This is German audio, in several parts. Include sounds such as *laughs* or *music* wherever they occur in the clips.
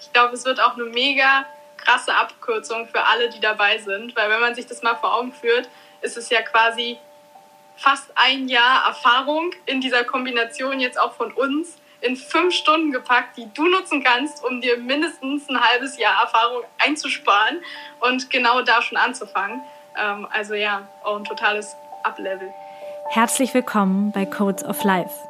Ich glaube, es wird auch eine mega krasse Abkürzung für alle, die dabei sind, weil wenn man sich das mal vor Augen führt, ist es ja quasi fast ein Jahr Erfahrung in dieser Kombination jetzt auch von uns in fünf Stunden gepackt, die du nutzen kannst, um dir mindestens ein halbes Jahr Erfahrung einzusparen und genau da schon anzufangen. Ähm, also ja, auch ein totales Uplevel. Herzlich willkommen bei Codes of Life.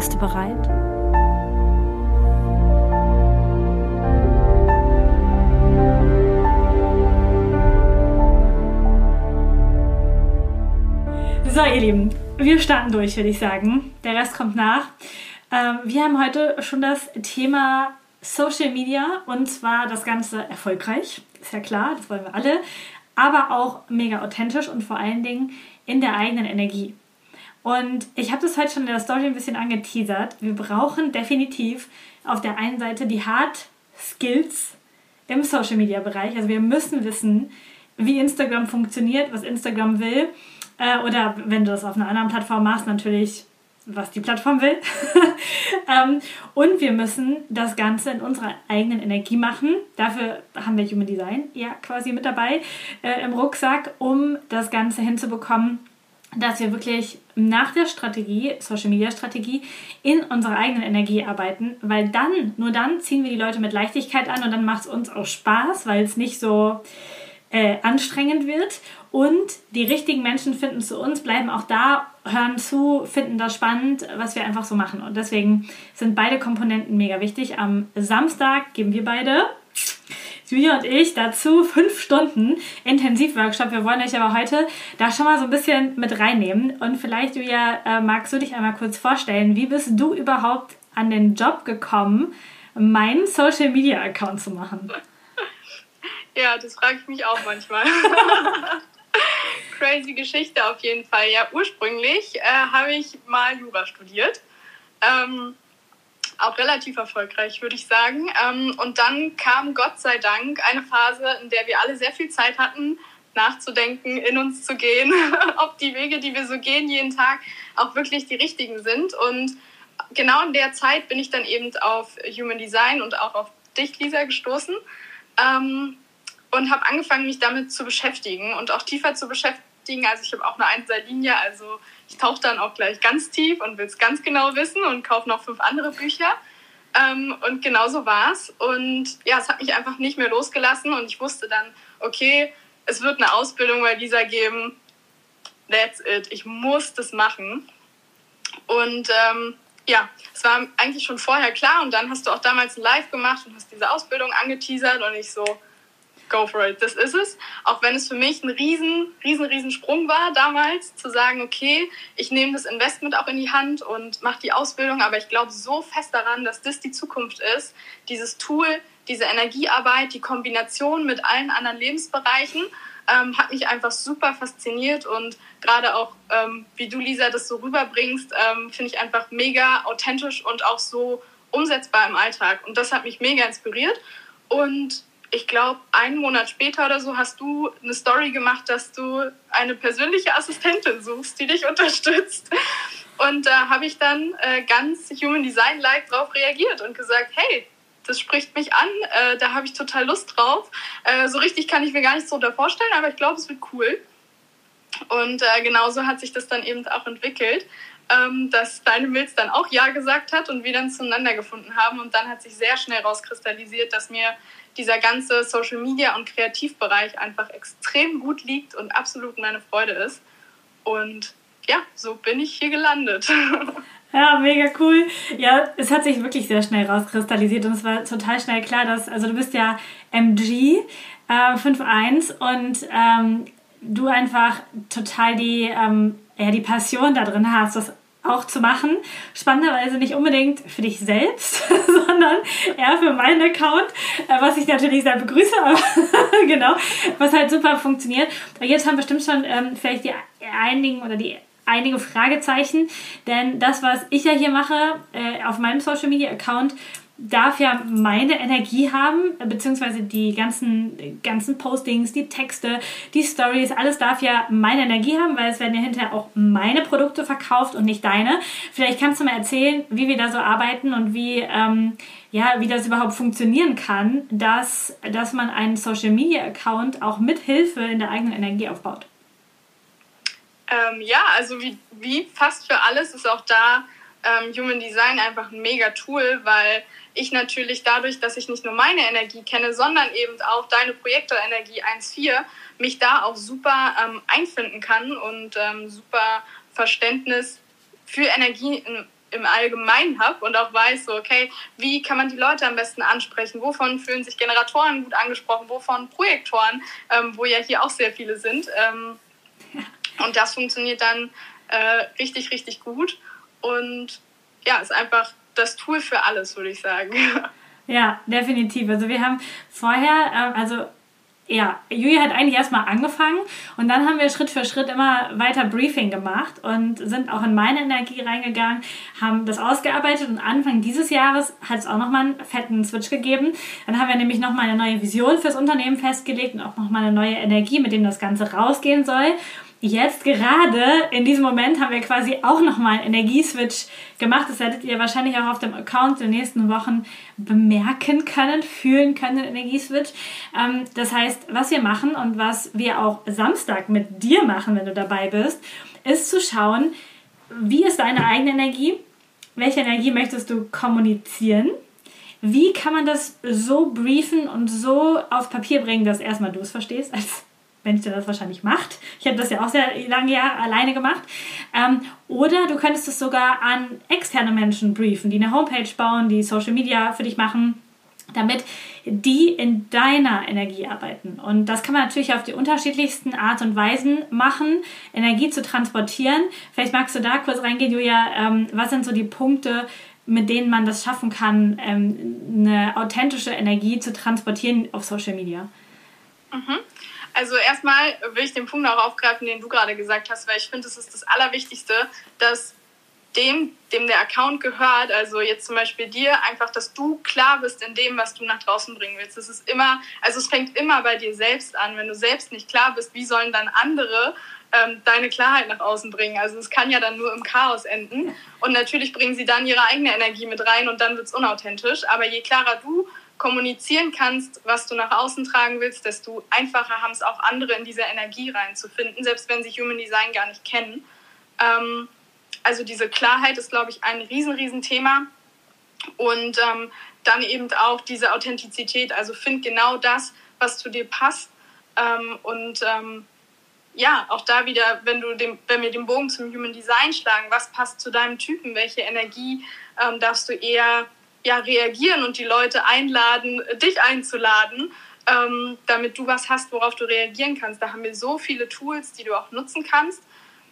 Bist du bereit? So, ihr Lieben, wir starten durch, würde ich sagen. Der Rest kommt nach. Ähm, wir haben heute schon das Thema Social Media und zwar das Ganze erfolgreich. Ist ja klar, das wollen wir alle. Aber auch mega authentisch und vor allen Dingen in der eigenen Energie. Und ich habe das heute schon in der Story ein bisschen angeteasert. Wir brauchen definitiv auf der einen Seite die Hard Skills im Social Media Bereich. Also wir müssen wissen, wie Instagram funktioniert, was Instagram will äh, oder wenn du das auf einer anderen Plattform machst, natürlich, was die Plattform will. *laughs* ähm, und wir müssen das Ganze in unserer eigenen Energie machen. Dafür haben wir Human Design ja quasi mit dabei äh, im Rucksack, um das Ganze hinzubekommen, dass wir wirklich nach der Strategie, Social Media Strategie, in unserer eigenen Energie arbeiten, weil dann, nur dann ziehen wir die Leute mit Leichtigkeit an und dann macht es uns auch Spaß, weil es nicht so äh, anstrengend wird. Und die richtigen Menschen finden zu uns, bleiben auch da, hören zu, finden das spannend, was wir einfach so machen. Und deswegen sind beide Komponenten mega wichtig. Am Samstag geben wir beide, Julia und ich, dazu fünf Stunden Intensivworkshop. Wir wollen euch aber heute da schon mal so ein bisschen mit reinnehmen. Und vielleicht, Julia, äh, magst du dich einmal kurz vorstellen, wie bist du überhaupt an den Job gekommen, meinen Social Media Account zu machen? Ja, das frage ich mich auch manchmal. *laughs* Crazy Geschichte auf jeden Fall. Ja, ursprünglich äh, habe ich mal Jura studiert. Ähm, auch relativ erfolgreich, würde ich sagen. Ähm, und dann kam Gott sei Dank eine Phase, in der wir alle sehr viel Zeit hatten, nachzudenken, in uns zu gehen, *laughs* ob die Wege, die wir so gehen jeden Tag, auch wirklich die richtigen sind. Und genau in der Zeit bin ich dann eben auf Human Design und auch auf dich, Lisa, gestoßen. Ähm, und habe angefangen, mich damit zu beschäftigen und auch tiefer zu beschäftigen. Also ich habe auch eine Einzellinie, also ich tauche dann auch gleich ganz tief und will es ganz genau wissen und kaufe noch fünf andere Bücher. Ähm, und genau so war es. Und ja, es hat mich einfach nicht mehr losgelassen und ich wusste dann, okay, es wird eine Ausbildung bei dieser geben. That's it. Ich muss das machen. Und ähm, ja, es war eigentlich schon vorher klar und dann hast du auch damals ein Live gemacht und hast diese Ausbildung angeteasert und ich so, go for it. Das ist es. Auch wenn es für mich ein riesen, riesen, riesen Sprung war damals, zu sagen, okay, ich nehme das Investment auch in die Hand und mache die Ausbildung, aber ich glaube so fest daran, dass das die Zukunft ist. Dieses Tool, diese Energiearbeit, die Kombination mit allen anderen Lebensbereichen ähm, hat mich einfach super fasziniert und gerade auch, ähm, wie du, Lisa, das so rüberbringst, ähm, finde ich einfach mega authentisch und auch so umsetzbar im Alltag. Und das hat mich mega inspiriert. Und ich glaube, einen Monat später oder so hast du eine Story gemacht, dass du eine persönliche Assistentin suchst, die dich unterstützt. Und da habe ich dann äh, ganz Human Design Like drauf reagiert und gesagt, hey, das spricht mich an, äh, da habe ich total Lust drauf. Äh, so richtig kann ich mir gar nichts darunter vorstellen, aber ich glaube, es wird cool. Und äh, genauso hat sich das dann eben auch entwickelt, ähm, dass deine Milz dann auch Ja gesagt hat und wir dann zueinander gefunden haben. Und dann hat sich sehr schnell rauskristallisiert, dass mir dieser ganze Social Media und Kreativbereich einfach extrem gut liegt und absolut meine Freude ist. Und ja, so bin ich hier gelandet. *laughs* Ja, mega cool. Ja, es hat sich wirklich sehr schnell rauskristallisiert und es war total schnell klar, dass, also du bist ja MG äh, 5.1 und ähm, du einfach total die, ähm, ja, die Passion da drin hast, das auch zu machen. Spannenderweise nicht unbedingt für dich selbst, *laughs* sondern eher für meinen Account, äh, was ich natürlich sehr begrüße, aber *laughs* genau, was halt super funktioniert. Jetzt haben bestimmt schon ähm, vielleicht die einigen oder die einige Fragezeichen, denn das, was ich ja hier mache äh, auf meinem Social Media Account, darf ja meine Energie haben, beziehungsweise die ganzen, ganzen Postings, die Texte, die Stories, alles darf ja meine Energie haben, weil es werden ja hinterher auch meine Produkte verkauft und nicht deine. Vielleicht kannst du mal erzählen, wie wir da so arbeiten und wie, ähm, ja, wie das überhaupt funktionieren kann, dass, dass man einen Social Media Account auch mit Hilfe in der eigenen Energie aufbaut. Ähm, ja, also wie, wie fast für alles ist auch da ähm, Human Design einfach ein mega Tool, weil ich natürlich dadurch, dass ich nicht nur meine Energie kenne, sondern eben auch deine Projektorenergie 1.4, mich da auch super ähm, einfinden kann und ähm, super Verständnis für Energie in, im Allgemeinen habe und auch weiß, so, okay, wie kann man die Leute am besten ansprechen? Wovon fühlen sich Generatoren gut angesprochen? Wovon Projektoren, ähm, wo ja hier auch sehr viele sind? Ähm, und das funktioniert dann äh, richtig, richtig gut. Und ja, ist einfach das Tool für alles, würde ich sagen. *laughs* Ja, definitiv. Also wir haben vorher, ähm, also ja, Julia hat eigentlich erstmal angefangen und dann haben wir Schritt für Schritt immer weiter Briefing gemacht und sind auch in meine Energie reingegangen, haben das ausgearbeitet und Anfang dieses Jahres hat es auch nochmal einen fetten Switch gegeben. Dann haben wir nämlich nochmal eine neue Vision fürs Unternehmen festgelegt und auch nochmal eine neue Energie, mit dem das Ganze rausgehen soll jetzt gerade in diesem Moment haben wir quasi auch nochmal einen Energieswitch gemacht. Das werdet ihr wahrscheinlich auch auf dem Account in den nächsten Wochen bemerken können, fühlen können, den Energieswitch. Ähm, das heißt, was wir machen und was wir auch Samstag mit dir machen, wenn du dabei bist, ist zu schauen, wie ist deine eigene Energie? Welche Energie möchtest du kommunizieren? Wie kann man das so briefen und so auf Papier bringen, dass erstmal du es verstehst als Mensch, der das wahrscheinlich macht. Ich habe das ja auch sehr lange Jahre alleine gemacht. Ähm, oder du könntest es sogar an externe Menschen briefen, die eine Homepage bauen, die Social Media für dich machen, damit die in deiner Energie arbeiten. Und das kann man natürlich auf die unterschiedlichsten Art und Weisen machen, Energie zu transportieren. Vielleicht magst du da kurz reingehen, Julia. Ähm, was sind so die Punkte, mit denen man das schaffen kann, ähm, eine authentische Energie zu transportieren auf Social Media? Mhm. Also erstmal will ich den Punkt auch aufgreifen, den du gerade gesagt hast, weil ich finde, es ist das Allerwichtigste, dass dem, dem der Account gehört, also jetzt zum Beispiel dir, einfach, dass du klar bist in dem, was du nach draußen bringen willst. Es ist immer, also es fängt immer bei dir selbst an. Wenn du selbst nicht klar bist, wie sollen dann andere ähm, deine Klarheit nach außen bringen? Also es kann ja dann nur im Chaos enden. Und natürlich bringen sie dann ihre eigene Energie mit rein und dann wird es unauthentisch. Aber je klarer du kommunizieren kannst, was du nach außen tragen willst, desto einfacher haben es auch andere in diese Energie reinzufinden, selbst wenn sie Human Design gar nicht kennen. Ähm, also diese Klarheit ist, glaube ich, ein riesen, riesen Thema. Und ähm, dann eben auch diese Authentizität. Also find genau das, was zu dir passt. Ähm, und ähm, ja, auch da wieder, wenn, du dem, wenn wir den Bogen zum Human Design schlagen, was passt zu deinem Typen? Welche Energie ähm, darfst du eher ja, reagieren und die Leute einladen, dich einzuladen, ähm, damit du was hast, worauf du reagieren kannst. Da haben wir so viele Tools, die du auch nutzen kannst.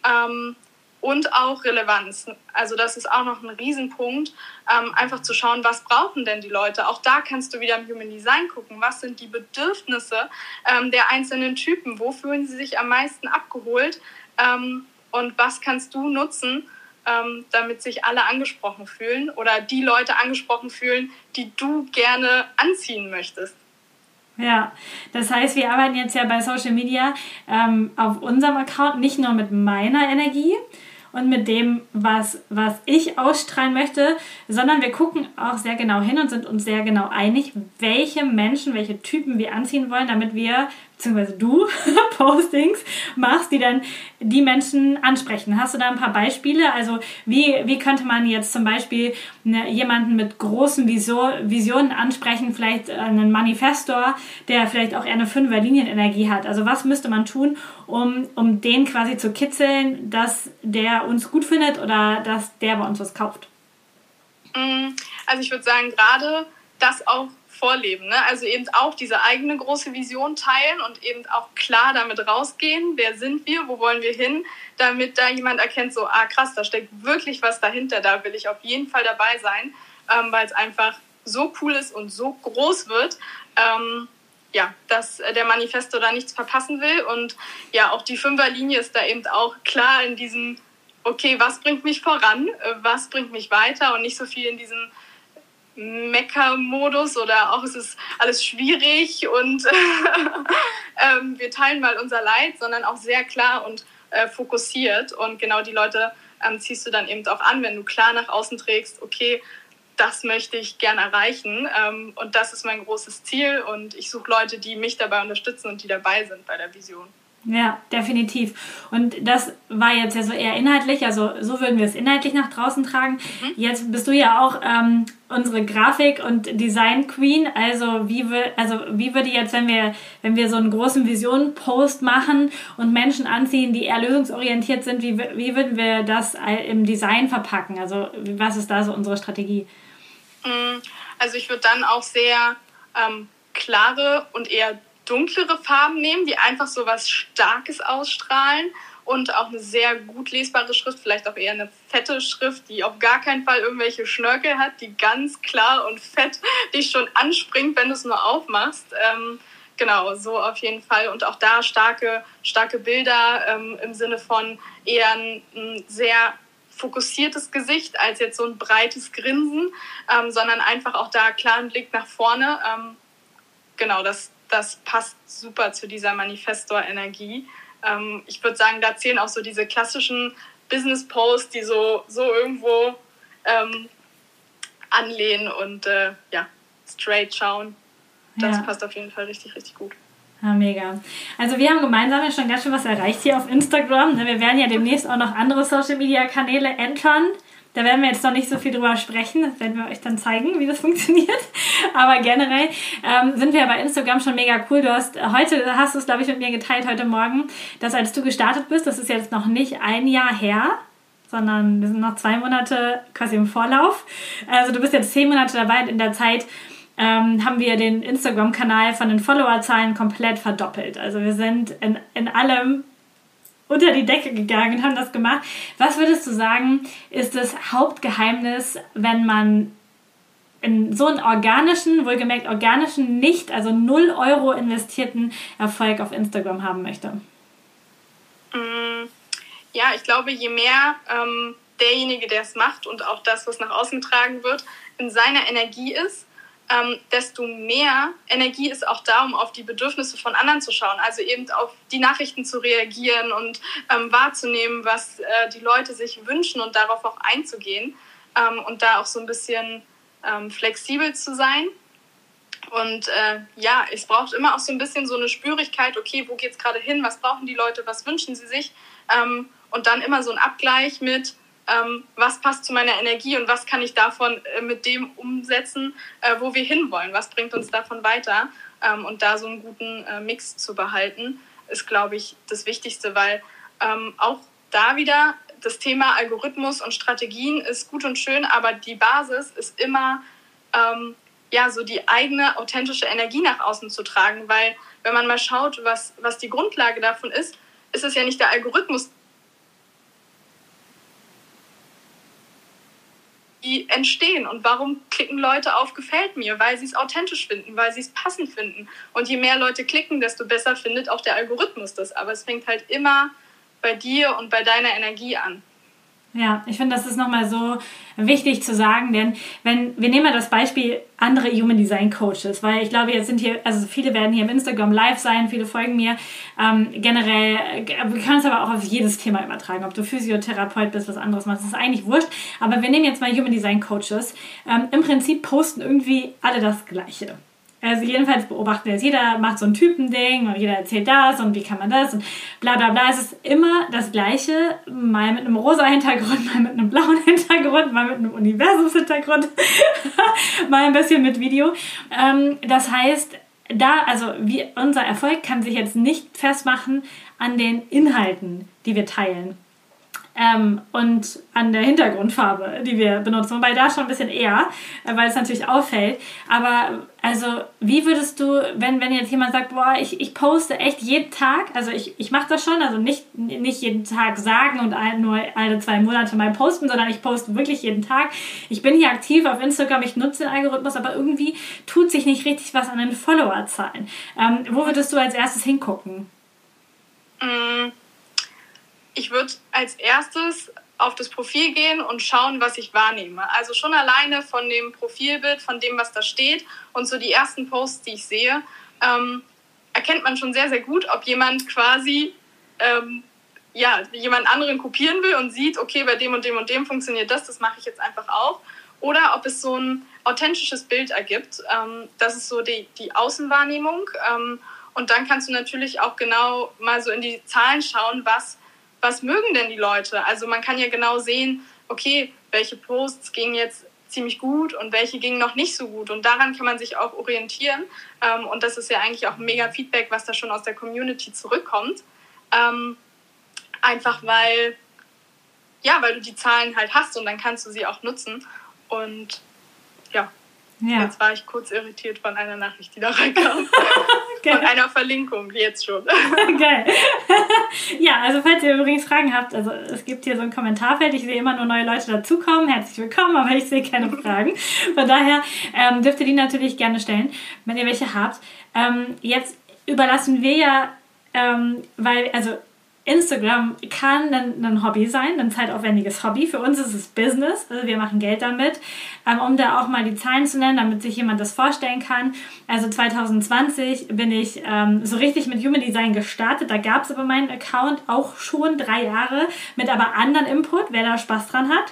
Ähm, und auch Relevanz. Also das ist auch noch ein Riesenpunkt, ähm, einfach zu schauen, was brauchen denn die Leute. Auch da kannst du wieder im Human Design gucken, was sind die Bedürfnisse ähm, der einzelnen Typen, wo fühlen sie sich am meisten abgeholt ähm, und was kannst du nutzen, ähm, damit sich alle angesprochen fühlen oder die Leute angesprochen fühlen, die du gerne anziehen möchtest. Ja, das heißt, wir arbeiten jetzt ja bei Social Media ähm, auf unserem Account nicht nur mit meiner Energie, und mit dem, was, was ich ausstrahlen möchte, sondern wir gucken auch sehr genau hin und sind uns sehr genau einig, welche Menschen, welche Typen wir anziehen wollen, damit wir beziehungsweise du *laughs* Postings machst, die dann die Menschen ansprechen. Hast du da ein paar Beispiele? Also wie, wie könnte man jetzt zum Beispiel eine, jemanden mit großen Vision, Visionen ansprechen, vielleicht einen Manifestor, der vielleicht auch eher eine fünfer Linienenergie hat. Also was müsste man tun, um, um den quasi zu kitzeln, dass der uns gut findet oder dass der bei uns was kauft? Mm, also ich würde sagen, gerade das auch vorleben. Ne? Also eben auch diese eigene große Vision teilen und eben auch klar damit rausgehen, wer sind wir, wo wollen wir hin, damit da jemand erkennt, so, ah krass, da steckt wirklich was dahinter, da will ich auf jeden Fall dabei sein, ähm, weil es einfach so cool ist und so groß wird. Ähm, ja, dass der Manifesto da nichts verpassen will. Und ja, auch die Fünferlinie ist da eben auch klar in diesem, okay, was bringt mich voran, äh, was bringt mich weiter und nicht so viel in diesem Mecker-Modus oder auch es ist alles schwierig und *laughs* ähm, wir teilen mal unser Leid, sondern auch sehr klar und äh, fokussiert. Und genau die Leute ähm, ziehst du dann eben auch an, wenn du klar nach außen trägst, okay, das möchte ich gerne erreichen ähm, und das ist mein großes Ziel und ich suche Leute, die mich dabei unterstützen und die dabei sind bei der Vision. Ja, definitiv. Und das war jetzt ja so eher inhaltlich, also so würden wir es inhaltlich nach draußen tragen. Mhm. Jetzt bist du ja auch ähm, unsere Grafik- und Design-Queen. Also wie, also wie würde jetzt, wenn wir, wenn wir so einen großen Vision-Post machen und Menschen anziehen, die eher lösungsorientiert sind, wie, wie würden wir das im Design verpacken? Also was ist da so unsere Strategie? Mm, also ich würde dann auch sehr ähm, klare und eher dunklere Farben nehmen, die einfach so was Starkes ausstrahlen und auch eine sehr gut lesbare Schrift, vielleicht auch eher eine fette Schrift, die auf gar keinen Fall irgendwelche Schnörkel hat, die ganz klar und fett *laughs* dich schon anspringt, wenn du es nur aufmachst. Ähm, genau, so auf jeden Fall. Und auch da starke, starke Bilder ähm, im Sinne von eher ein, ein, sehr fokussiertes Gesicht als jetzt so ein breites Grinsen, ähm, sondern einfach auch da klaren Blick nach vorne. Ähm, genau, das, das passt super zu dieser Manifestor-Energie. Ähm, ich würde sagen, da zählen auch so diese klassischen Business-Posts, die so, so irgendwo ähm, anlehnen und äh, ja, straight schauen. Das ja. passt auf jeden Fall richtig, richtig gut. Ja, mega. Also wir haben gemeinsam ja schon ganz schön was erreicht hier auf Instagram. Ne, wir werden ja demnächst auch noch andere Social-Media-Kanäle entern. Da werden wir jetzt noch nicht so viel drüber sprechen. Das werden wir euch dann zeigen, wie das *laughs* funktioniert. Aber generell ähm, sind wir bei Instagram schon mega cool. Du hast heute hast du es, glaube ich, mit mir geteilt heute Morgen, dass als du gestartet bist, das ist jetzt noch nicht ein Jahr her, sondern wir sind noch zwei Monate quasi im Vorlauf. Also du bist jetzt zehn Monate dabei und in der Zeit ähm, haben wir den Instagram-Kanal von den Followerzahlen komplett verdoppelt. Also wir sind in, in allem unter die Decke gegangen und haben das gemacht. Was würdest du sagen, ist das Hauptgeheimnis, wenn man in so einen organischen, wohlgemerkt organischen, nicht, also 0 Euro investierten Erfolg auf Instagram haben möchte? Mm, ja, ich glaube, je mehr ähm, derjenige, der es macht und auch das, was nach außen getragen wird, in seiner Energie ist, ähm, desto mehr Energie ist auch da, um auf die Bedürfnisse von anderen zu schauen. Also eben auf die Nachrichten zu reagieren und ähm, wahrzunehmen, was äh, die Leute sich wünschen und darauf auch einzugehen ähm, und da auch so ein bisschen ähm, flexibel zu sein. Und äh, ja, es braucht immer auch so ein bisschen so eine Spürigkeit, okay, wo geht es gerade hin, was brauchen die Leute, was wünschen sie sich? Ähm, und dann immer so ein Abgleich mit, ähm, was passt zu meiner Energie und was kann ich davon äh, mit dem umsetzen, äh, wo wir hinwollen, was bringt uns davon weiter. Ähm, und da so einen guten äh, Mix zu behalten, ist, glaube ich, das Wichtigste, weil ähm, auch da wieder das Thema Algorithmus und Strategien ist gut und schön, aber die Basis ist immer ähm, ja so die eigene authentische Energie nach außen zu tragen, weil wenn man mal schaut, was, was die Grundlage davon ist, ist es ja nicht der Algorithmus, die entstehen und warum klicken Leute auf gefällt mir, weil sie es authentisch finden, weil sie es passend finden. Und je mehr Leute klicken, desto besser findet auch der Algorithmus das. Aber es fängt halt immer bei dir und bei deiner Energie an. Ja, ich finde, das ist nochmal so wichtig zu sagen, denn wenn, wir nehmen mal das Beispiel andere Human Design Coaches, weil ich glaube, jetzt sind hier, also viele werden hier im Instagram live sein, viele folgen mir. Ähm, generell, äh, wir können es aber auch auf jedes Thema übertragen, ob du Physiotherapeut bist, was anderes machst, ist eigentlich wurscht. Aber wir nehmen jetzt mal Human Design Coaches. Ähm, Im Prinzip posten irgendwie alle das Gleiche. Also jedenfalls beobachten wir es. Jeder macht so ein Typending und jeder erzählt das und wie kann man das und bla bla bla. Es ist immer das Gleiche, mal mit einem rosa Hintergrund, *laughs* mal mit einem blauen Hintergrund, mal mit einem Universumshintergrund, *laughs* mal ein bisschen mit Video. Ähm, das heißt, da, also wie, unser Erfolg kann sich jetzt nicht festmachen an den Inhalten, die wir teilen. Ähm, und an der Hintergrundfarbe, die wir benutzen. Wobei da schon ein bisschen eher, äh, weil es natürlich auffällt. Aber also, wie würdest du, wenn, wenn jetzt jemand sagt, boah, ich, ich poste echt jeden Tag, also ich, ich mache das schon, also nicht, nicht jeden Tag sagen und ein, nur alle zwei Monate mal posten, sondern ich poste wirklich jeden Tag. Ich bin hier aktiv auf Instagram, ich nutze den Algorithmus, aber irgendwie tut sich nicht richtig was an den Followerzahlen. Ähm, wo würdest du als erstes hingucken? Mm, ich würde als erstes auf das Profil gehen und schauen, was ich wahrnehme. Also schon alleine von dem Profilbild, von dem, was da steht und so die ersten Posts, die ich sehe, ähm, erkennt man schon sehr, sehr gut, ob jemand quasi ähm, ja, jemand anderen kopieren will und sieht, okay, bei dem und dem und dem funktioniert das, das mache ich jetzt einfach auch. Oder ob es so ein authentisches Bild ergibt. Ähm, das ist so die, die Außenwahrnehmung. Ähm, und dann kannst du natürlich auch genau mal so in die Zahlen schauen, was was mögen denn die Leute? Also man kann ja genau sehen, okay, welche Posts gingen jetzt ziemlich gut und welche gingen noch nicht so gut. Und daran kann man sich auch orientieren. Ähm, und das ist ja eigentlich auch mega Feedback, was da schon aus der Community zurückkommt. Ähm, einfach weil, ja, weil du die Zahlen halt hast und dann kannst du sie auch nutzen. Und ja, ja. Jetzt war ich kurz irritiert von einer Nachricht, die da *laughs* reinkam. Von einer Verlinkung, jetzt schon. *laughs* Geil. *laughs* ja, also falls ihr übrigens Fragen habt, also es gibt hier so ein Kommentarfeld, ich sehe immer nur neue Leute dazukommen. Herzlich willkommen, aber ich sehe keine Fragen. Von daher ähm, dürft ihr die natürlich gerne stellen, wenn ihr welche habt. Ähm, jetzt überlassen wir ja, ähm, weil, also Instagram kann ein, ein, Hobby sein, ein zeitaufwendiges Hobby. Für uns ist es Business, also wir machen Geld damit. Ähm, um da auch mal die Zahlen zu nennen, damit sich jemand das vorstellen kann. Also 2020 bin ich ähm, so richtig mit Human Design gestartet. Da gab es aber meinen Account auch schon drei Jahre mit aber anderen Input. Wer da Spaß dran hat,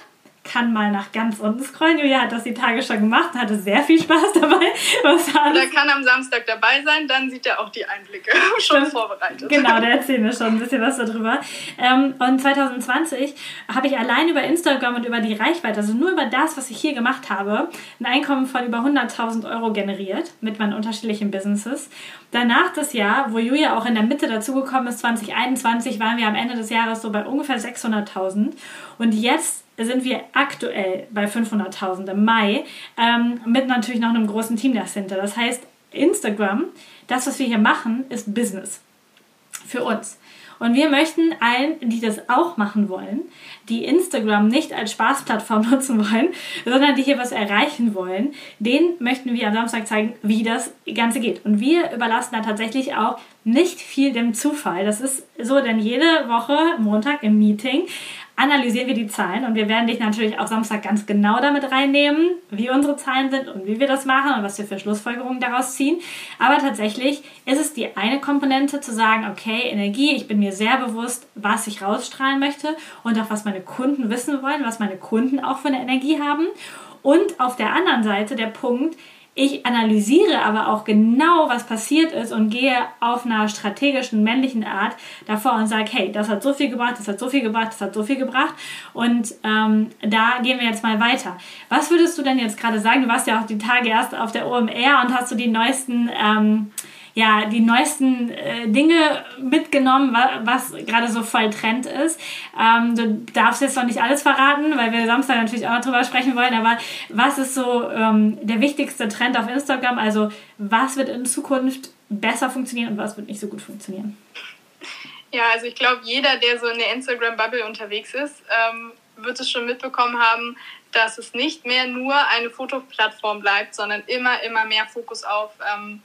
kann mal nach ganz unten scrollen. Julia hat das die Tage schon gemacht, hatte sehr viel Spaß *laughs* dabei. Was Der kann am Samstag dabei sein, dann sieht er auch die Einblicke *laughs* schon vorbereitet. Genau, der erzählt mir schon ein bisschen was darüber. Ähm, und 2020 habe ich allein über Instagram und über die Reichweite, also nur über das, was ich hier gemacht habe, ein Einkommen von über 100.000 Euro generiert mit meinen unterschiedlichen Businesses. Danach das Jahr, wo Julia auch in der Mitte dazugekommen ist, 2021, waren wir am Ende des Jahres so bei ungefähr 600.000. Und jetzt sind wir aktuell bei 500.000 im Mai ähm, mit natürlich noch einem großen Team dahinter. Das heißt, Instagram, das, was wir hier machen, ist Business für uns. Und wir möchten allen, die das auch machen wollen, die Instagram nicht als Spaßplattform *laughs* nutzen wollen, sondern die hier was erreichen wollen, denen möchten wir am Samstag zeigen, wie das Ganze geht. Und wir überlassen da tatsächlich auch nicht viel dem Zufall. Das ist so, denn jede Woche, Montag im Meeting, analysieren wir die Zahlen und wir werden dich natürlich auch Samstag ganz genau damit reinnehmen, wie unsere Zahlen sind und wie wir das machen und was wir für Schlussfolgerungen daraus ziehen. Aber tatsächlich ist es die eine Komponente zu sagen, okay, Energie, ich bin mir sehr bewusst, was ich rausstrahlen möchte und auch was meine Kunden wissen wollen, was meine Kunden auch für eine Energie haben. Und auf der anderen Seite der Punkt, ich analysiere aber auch genau, was passiert ist und gehe auf einer strategischen männlichen Art davor und sage, hey, das hat so viel gebracht, das hat so viel gebracht, das hat so viel gebracht. Und ähm, da gehen wir jetzt mal weiter. Was würdest du denn jetzt gerade sagen? Du warst ja auch die Tage erst auf der OMR und hast du so die neuesten ähm, ja, die neuesten äh, Dinge mitgenommen, was, was gerade so voll Trend ist. Ähm, du darfst jetzt noch nicht alles verraten, weil wir Samstag natürlich auch noch drüber sprechen wollen, aber was ist so ähm, der wichtigste Trend auf Instagram? Also was wird in Zukunft besser funktionieren und was wird nicht so gut funktionieren? Ja, also ich glaube, jeder, der so in der Instagram-Bubble unterwegs ist, ähm, wird es schon mitbekommen haben, dass es nicht mehr nur eine Fotoplattform bleibt, sondern immer, immer mehr Fokus auf ähm,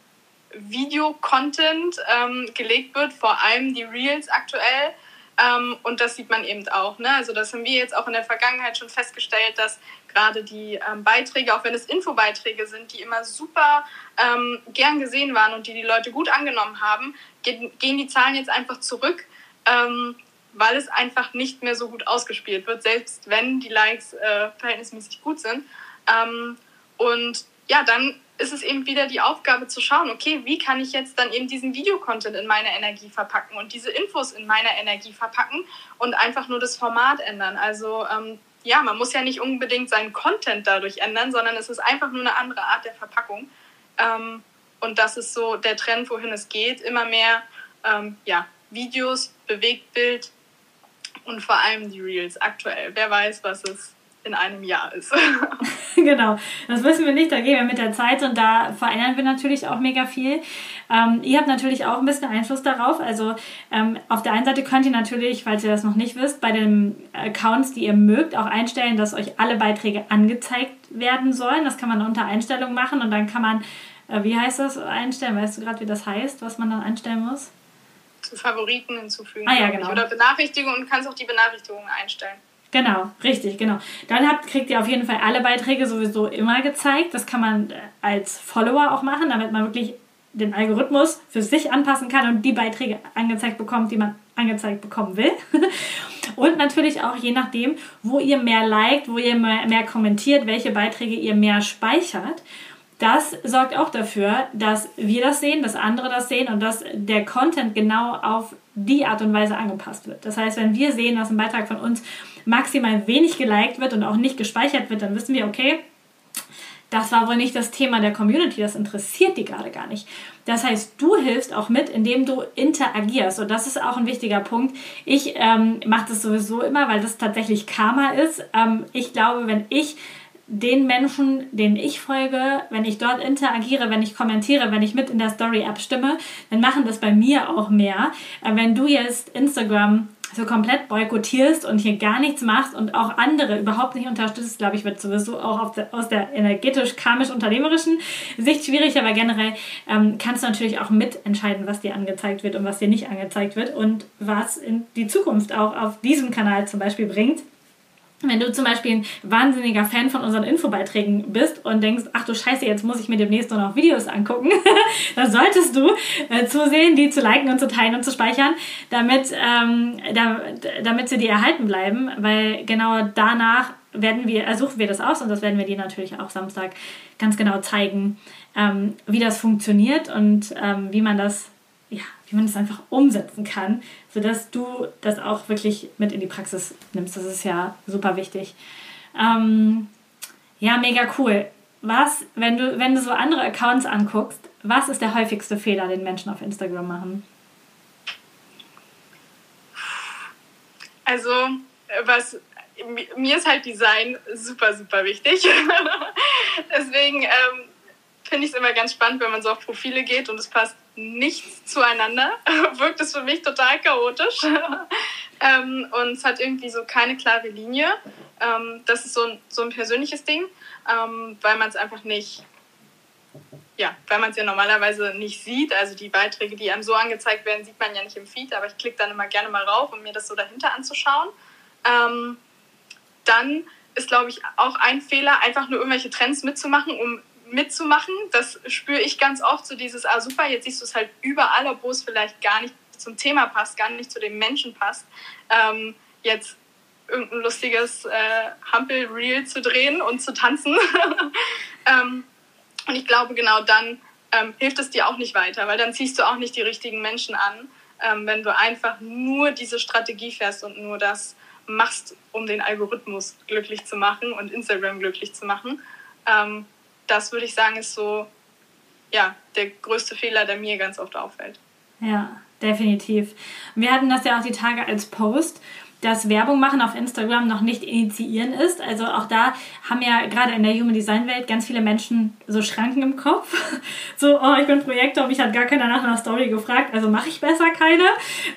Video-Content ähm, gelegt wird, vor allem die Reels aktuell. Ähm, und das sieht man eben auch. Ne? Also das haben wir jetzt auch in der Vergangenheit schon festgestellt, dass gerade die ähm, Beiträge, auch wenn es Infobeiträge sind, die immer super ähm, gern gesehen waren und die die Leute gut angenommen haben, gehen, gehen die Zahlen jetzt einfach zurück, ähm, weil es einfach nicht mehr so gut ausgespielt wird, selbst wenn die Likes äh, verhältnismäßig gut sind. Ähm, und ja, dann ist es eben wieder die Aufgabe zu schauen, okay, wie kann ich jetzt dann eben diesen Videocontent in meine Energie verpacken und diese Infos in meiner Energie verpacken und einfach nur das Format ändern. Also ähm, ja, man muss ja nicht unbedingt seinen Content dadurch ändern, sondern es ist einfach nur eine andere Art der Verpackung. Ähm, und das ist so der Trend, wohin es geht. Immer mehr ähm, ja, Videos, Bewegtbild, Und vor allem die Reels aktuell. Wer weiß, was es in einem Jahr ist. *laughs* genau, das wissen wir nicht, da gehen wir mit der Zeit und da verändern wir natürlich auch mega viel. Ähm, ihr habt natürlich auch ein bisschen Einfluss darauf. Also ähm, auf der einen Seite könnt ihr natürlich, falls ihr das noch nicht wisst, bei den Accounts, die ihr mögt, auch einstellen, dass euch alle Beiträge angezeigt werden sollen. Das kann man unter Einstellungen machen und dann kann man, äh, wie heißt das, einstellen? Weißt du gerade, wie das heißt, was man dann einstellen muss? Zu Favoriten hinzufügen. Ah ja, genau. Oder Benachrichtigungen und kannst auch die Benachrichtigungen einstellen. Genau, richtig, genau. Dann habt, kriegt ihr auf jeden Fall alle Beiträge sowieso immer gezeigt. Das kann man äh, als Follower auch machen, damit man wirklich den Algorithmus für sich anpassen kann und die Beiträge angezeigt bekommt, die man angezeigt bekommen will. *laughs* Und natürlich auch je nachdem, wo ihr mehr liked, wo ihr mehr, mehr kommentiert, welche Beiträge ihr mehr speichert. Das sorgt auch dafür, dass wir das sehen, dass andere das sehen und dass der Content genau auf die Art und Weise angepasst wird. Das heißt, wenn wir sehen, dass ein Beitrag von uns maximal wenig geliked wird und auch nicht gespeichert wird, dann wissen wir, okay, das war wohl nicht das Thema der Community, das interessiert die gerade gar nicht. Das heißt, du hilfst auch mit, indem du interagierst. Und das ist auch ein wichtiger Punkt. Ich ähm, mache das sowieso immer, weil das tatsächlich Karma ist. Ähm, ich glaube, wenn ich den Menschen, denen ich folge, wenn ich dort interagiere, wenn ich kommentiere, wenn ich mit in der Story abstimme, dann machen das bei mir auch mehr. Äh, wenn du jetzt Instagram so komplett boykottierst und hier gar nichts machst und auch andere überhaupt nicht unterstützt, glaube ich, wird sowieso auch der, aus der energetisch-karmisch-unternehmerischen Sicht schwierig, aber generell ähm, kannst du natürlich auch mitentscheiden, was dir angezeigt wird und was dir nicht angezeigt wird und was in die Zukunft auch auf diesem Kanal zum Beispiel bringt. Wenn du zum Beispiel ein wahnsinniger Fan von unseren Infobeiträgen bist und denkst, ach du Scheiße, jetzt muss ich mir demnächst nur noch Videos angucken, *laughs* dann solltest du äh, zusehen, die zu liken und zu teilen und zu speichern, damit, ähm, da, damit sie dir erhalten bleiben, weil genau danach werden wir, ersuchen wir das aus und das werden wir dir natürlich auch Samstag ganz genau zeigen, ähm, wie das funktioniert und ähm, wie man das wie man das einfach umsetzen kann, sodass du das auch wirklich mit in die Praxis nimmst. Das ist ja super wichtig. Ähm, ja, mega cool. Was, wenn du, wenn du so andere Accounts anguckst, was ist der häufigste Fehler, den Menschen auf Instagram machen? Also, was mir ist halt Design super, super wichtig. *laughs* Deswegen ähm, finde ich es immer ganz spannend, wenn man so auf Profile geht und es passt nichts zueinander. *laughs* Wirkt es für mich total chaotisch. *laughs* ähm, und es hat irgendwie so keine klare Linie. Ähm, das ist so ein, so ein persönliches Ding, ähm, weil man es einfach nicht, ja, weil man es ja normalerweise nicht sieht. Also die Beiträge, die einem so angezeigt werden, sieht man ja nicht im Feed, aber ich klicke dann immer gerne mal rauf, um mir das so dahinter anzuschauen. Ähm, dann ist, glaube ich, auch ein Fehler, einfach nur irgendwelche Trends mitzumachen, um mitzumachen. Das spüre ich ganz oft, so dieses, ah super, jetzt siehst du es halt überall, obwohl es vielleicht gar nicht zum Thema passt, gar nicht zu dem Menschen passt. Ähm, jetzt irgendein lustiges äh, Hampel-Reel zu drehen und zu tanzen. *laughs* ähm, und ich glaube, genau dann ähm, hilft es dir auch nicht weiter, weil dann ziehst du auch nicht die richtigen Menschen an, ähm, wenn du einfach nur diese Strategie fährst und nur das machst, um den Algorithmus glücklich zu machen und Instagram glücklich zu machen. Ähm, das würde ich sagen, ist so ja, der größte Fehler, der mir ganz oft auffällt. Ja, definitiv. Wir hatten das ja auch die Tage als Post dass Werbung machen auf Instagram noch nicht initiieren ist. Also auch da haben ja gerade in der Human Design Welt ganz viele Menschen so Schranken im Kopf. *laughs* So, oh, ich bin Projektor, mich hat gar keiner nach einer Story gefragt, also mache ich besser keine.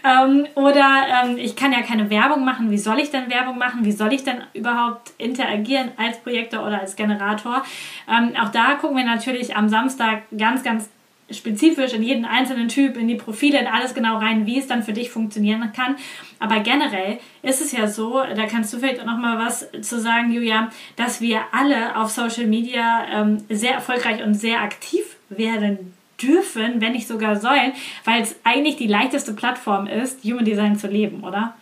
Ähm, oder ähm, ich kann ja keine Werbung machen. Wie soll ich denn Werbung machen? Wie soll ich denn überhaupt interagieren als Projektor oder als Generator? Ähm, auch da gucken wir natürlich am Samstag ganz, ganz spezifisch in jeden einzelnen Typ, in die Profile, in alles genau rein, wie es dann für dich funktionieren kann. Aber generell ist es ja so, da kannst du vielleicht auch noch mal was zu sagen, Julia, dass wir alle auf Social Media ähm, sehr erfolgreich und sehr aktiv werden dürfen, wenn nicht sogar sollen, weil es eigentlich die leichteste Plattform ist, Human Design zu leben, oder?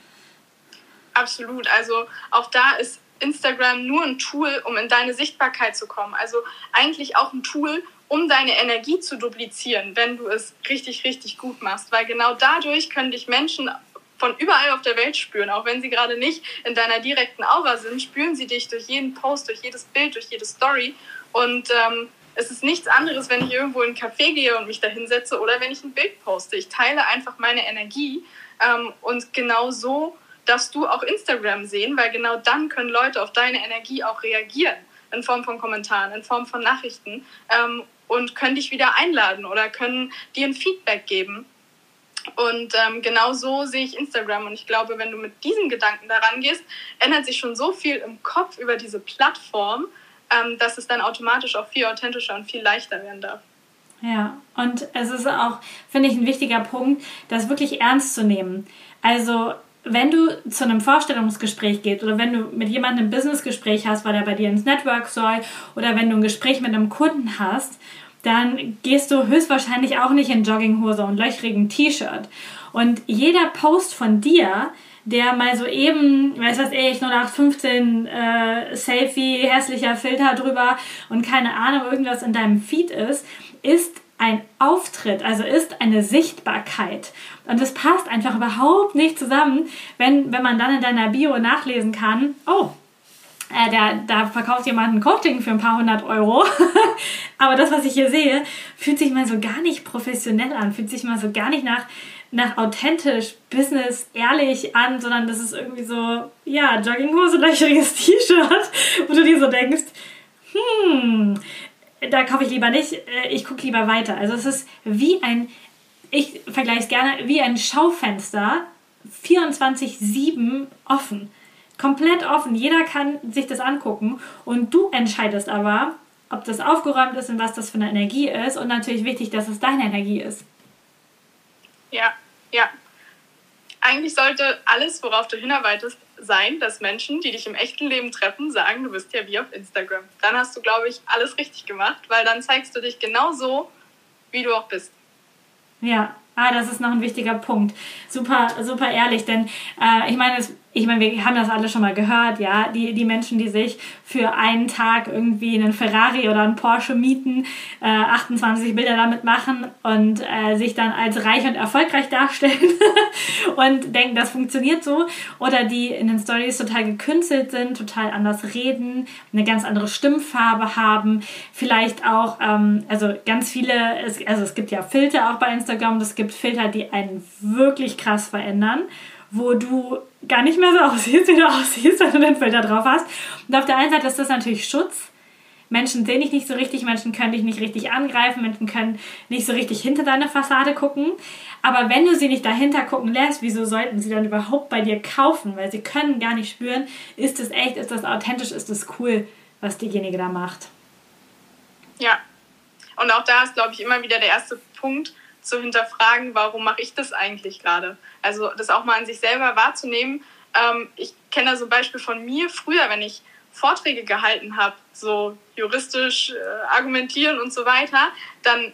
Absolut. Also auch da ist Instagram nur ein Tool, um in deine Sichtbarkeit zu kommen. Also eigentlich auch ein Tool, um deine Energie zu duplizieren, wenn du es richtig, richtig gut machst. Weil genau dadurch können dich Menschen von überall auf der Welt spüren. Auch wenn sie gerade nicht in deiner direkten Aura sind, spüren sie dich durch jeden Post, durch jedes Bild, durch jede Story. Und ähm, es ist nichts anderes, wenn ich irgendwo in einen Café gehe und mich da hinsetze oder wenn ich ein Bild poste. Ich teile einfach meine Energie. Ähm, und genau so darfst du auch Instagram sehen, weil genau dann können Leute auf deine Energie auch reagieren, in Form von Kommentaren, in Form von Nachrichten ähm, und können dich wieder einladen oder können dir ein Feedback geben. Und ähm, genau so sehe ich Instagram. Und ich glaube, wenn du mit diesen Gedanken daran gehst, ändert sich schon so viel im Kopf über diese Plattform, ähm, dass es dann automatisch auch viel authentischer und viel leichter werden darf. Ja, und es ist auch, finde ich, ein wichtiger Punkt, das wirklich ernst zu nehmen. Also, wenn du zu einem Vorstellungsgespräch gehst oder wenn du mit jemandem ein Businessgespräch hast, weil er bei dir ins Network soll oder wenn du ein Gespräch mit einem Kunden hast, dann gehst du höchstwahrscheinlich auch nicht in Jogginghose und löchrigen T-Shirt. Und jeder Post von dir, der mal so eben, weiß was ich, 0815 äh, Selfie, hässlicher Filter drüber und keine Ahnung, irgendwas in deinem Feed ist, ist ein Auftritt, also ist eine Sichtbarkeit. Und es passt einfach überhaupt nicht zusammen, wenn, wenn man dann in deiner Bio nachlesen kann, oh, äh, der, da verkauft jemand ein Coaching für ein paar hundert Euro. *laughs* Aber das, was ich hier sehe, fühlt sich mal so gar nicht professionell an, fühlt sich mal so gar nicht nach, nach authentisch, Business, ehrlich an, sondern das ist irgendwie so, ja, Jogginghose, *laughs* löcheriges T-Shirt, wo du dir so denkst, hm, da kaufe ich lieber nicht, äh, ich gucke lieber weiter. Also es ist wie ein, ich vergleiche es gerne, wie ein Schaufenster, 24-7 offen. Komplett offen. Jeder kann sich das angucken und du entscheidest aber, ob das aufgeräumt ist und was das für eine Energie ist und natürlich wichtig, dass es deine Energie ist. Ja, ja. Eigentlich sollte alles, worauf du hinarbeitest, sein, dass Menschen, die dich im echten Leben treffen, sagen, du bist ja wie auf Instagram. Dann hast du, glaube ich, alles richtig gemacht, weil dann zeigst du dich genau so, wie du auch bist. Ja, ah, das ist noch ein wichtiger Punkt. Super, super ehrlich, denn äh, ich meine, es ich meine, wir haben das alle schon mal gehört, ja, die, die Menschen, die sich für einen Tag irgendwie einen Ferrari oder einen Porsche mieten, äh, 28 Bilder damit machen und äh, sich dann als reich und erfolgreich darstellen *laughs* und denken, das funktioniert so. Oder die in den Stories total gekünstelt sind, total anders reden, eine ganz andere Stimmfarbe haben, vielleicht auch, ähm, also ganz viele, es, also es gibt ja Filter auch bei Instagram, es gibt Filter, die einen wirklich krass verändern wo du gar nicht mehr so aussiehst, wie du *laughs* aussiehst, wenn du den Filter drauf hast. Und auf der einen Seite ist das natürlich Schutz. Menschen sehen dich nicht so richtig, Menschen können dich nicht richtig angreifen, Menschen können nicht so richtig hinter deine Fassade gucken. Aber wenn du sie nicht dahinter gucken lässt, wieso sollten sie dann überhaupt bei dir kaufen? Weil sie können gar nicht spüren, ist es echt, ist das authentisch, ist es cool, was diejenige da macht. Ja. Und auch da ist, glaube ich, immer wieder der erste Punkt, zu hinterfragen, warum mache ich das eigentlich gerade? Also das auch mal an sich selber wahrzunehmen. Ähm, ich kenne da so ein Beispiel von mir früher, wenn ich Vorträge gehalten habe, so juristisch äh, argumentieren und so weiter, dann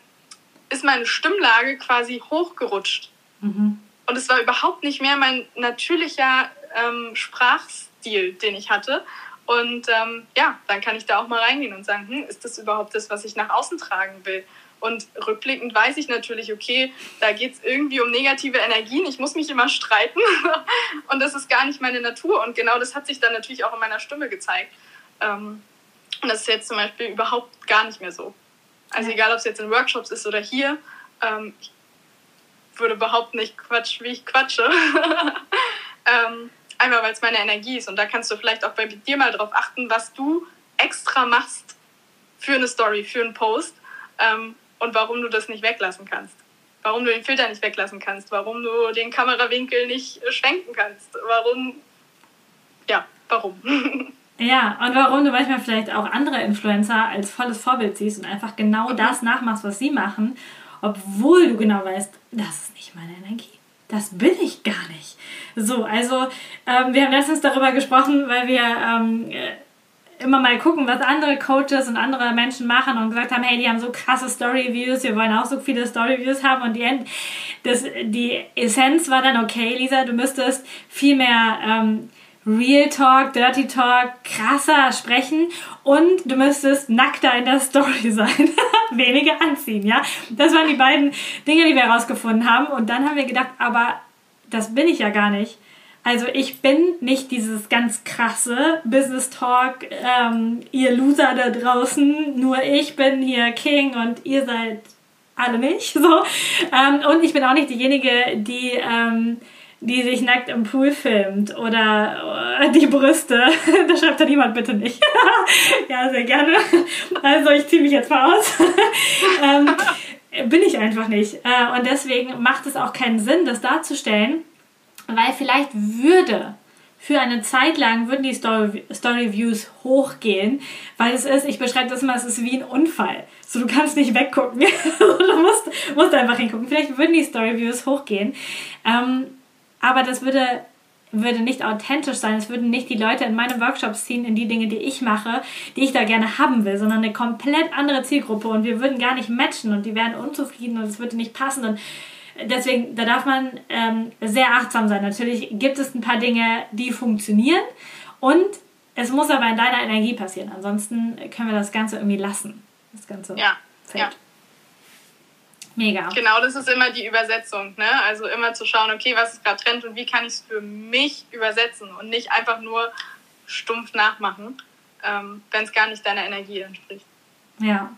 ist meine Stimmlage quasi hochgerutscht. Mhm. Und es war überhaupt nicht mehr mein natürlicher ähm, Sprachstil, den ich hatte. Und ähm, ja, dann kann ich da auch mal reingehen und sagen, hm, ist das überhaupt das, was ich nach außen tragen will? Und rückblickend weiß ich natürlich, okay, da geht es irgendwie um negative Energien. Ich muss mich immer streiten. *laughs* und das ist gar nicht meine Natur. Und genau das hat sich dann natürlich auch in meiner Stimme gezeigt. Ähm, und das ist jetzt zum Beispiel überhaupt gar nicht mehr so. Also egal, ob es jetzt in Workshops ist oder hier, ähm, ich würde überhaupt nicht quatschen, wie ich quatsche. *laughs* ähm, einmal, weil es meine Energie ist. Und da kannst du vielleicht auch bei dir mal drauf achten, was du extra machst für eine Story, für einen Post. Und warum du das nicht weglassen kannst. Warum du den Filter nicht weglassen kannst, warum du den Kamerawinkel nicht äh, schwenken kannst, warum, ja, warum. *laughs* Ja, und warum du manchmal vielleicht auch andere Influencer als volles Vorbild siehst und einfach genau mhm. das nachmachst, was sie machen, obwohl du genau weißt, das ist nicht meine Energie. Das bin ich gar nicht. So, also ähm, wir haben letztens darüber gesprochen, weil wir ähm, immer mal gucken, was andere Coaches und andere Menschen machen und gesagt haben, hey, die haben so krasse Story-Views, wir wollen auch so viele Story-Views haben und die, das, die Essenz war dann, okay, Lisa, du müsstest viel mehr ähm, Real Talk, Dirty Talk krasser sprechen und du müsstest nackter in der Story *laughs* sein. Weniger anziehen, ja. Das waren die beiden Dinge, die wir herausgefunden haben und dann haben wir gedacht, aber das bin ich ja gar nicht. Also ich bin nicht dieses ganz krasse Business Talk, ähm, ihr Loser da draußen, nur ich bin hier King und ihr seid alle nicht. *laughs* So. Ähm, und ich bin auch nicht diejenige, die ähm, die sich nackt im Pool filmt oder die Brüste. *laughs* da schreibt dann niemand bitte nicht. *laughs* ja, sehr gerne. Also ich ziehe mich jetzt mal aus. ähm, bin ich einfach nicht. Äh, und deswegen macht es auch keinen Sinn, das darzustellen, weil vielleicht würde für eine Zeit lang würden die Story, Story Views hochgehen, weil es ist, ich beschreibe das immer, es ist wie ein Unfall. So, du kannst nicht weggucken. *laughs* du musst, musst einfach hingucken. Vielleicht würden die Story Views hochgehen. Ähm, aber das würde, würde nicht authentisch sein. Es würden nicht die Leute in meine Workshops ziehen, in die Dinge, die ich mache, die ich da gerne haben will, sondern eine komplett andere Zielgruppe und wir würden gar nicht matchen und die wären unzufrieden und es würde nicht passen und deswegen, da darf man ähm, sehr achtsam sein. Natürlich gibt es ein paar Dinge, die funktionieren und es muss aber in deiner Energie passieren. Ansonsten können wir das Ganze irgendwie lassen. Das ganze ja. Feld. Ja. Mega. Genau, das ist immer die Übersetzung. Ne? Also immer zu schauen, okay, was ist gerade Trend und wie kann ich es für mich übersetzen und nicht einfach nur stumpf nachmachen, ähm, wenn es gar nicht deiner Energie entspricht. Ja.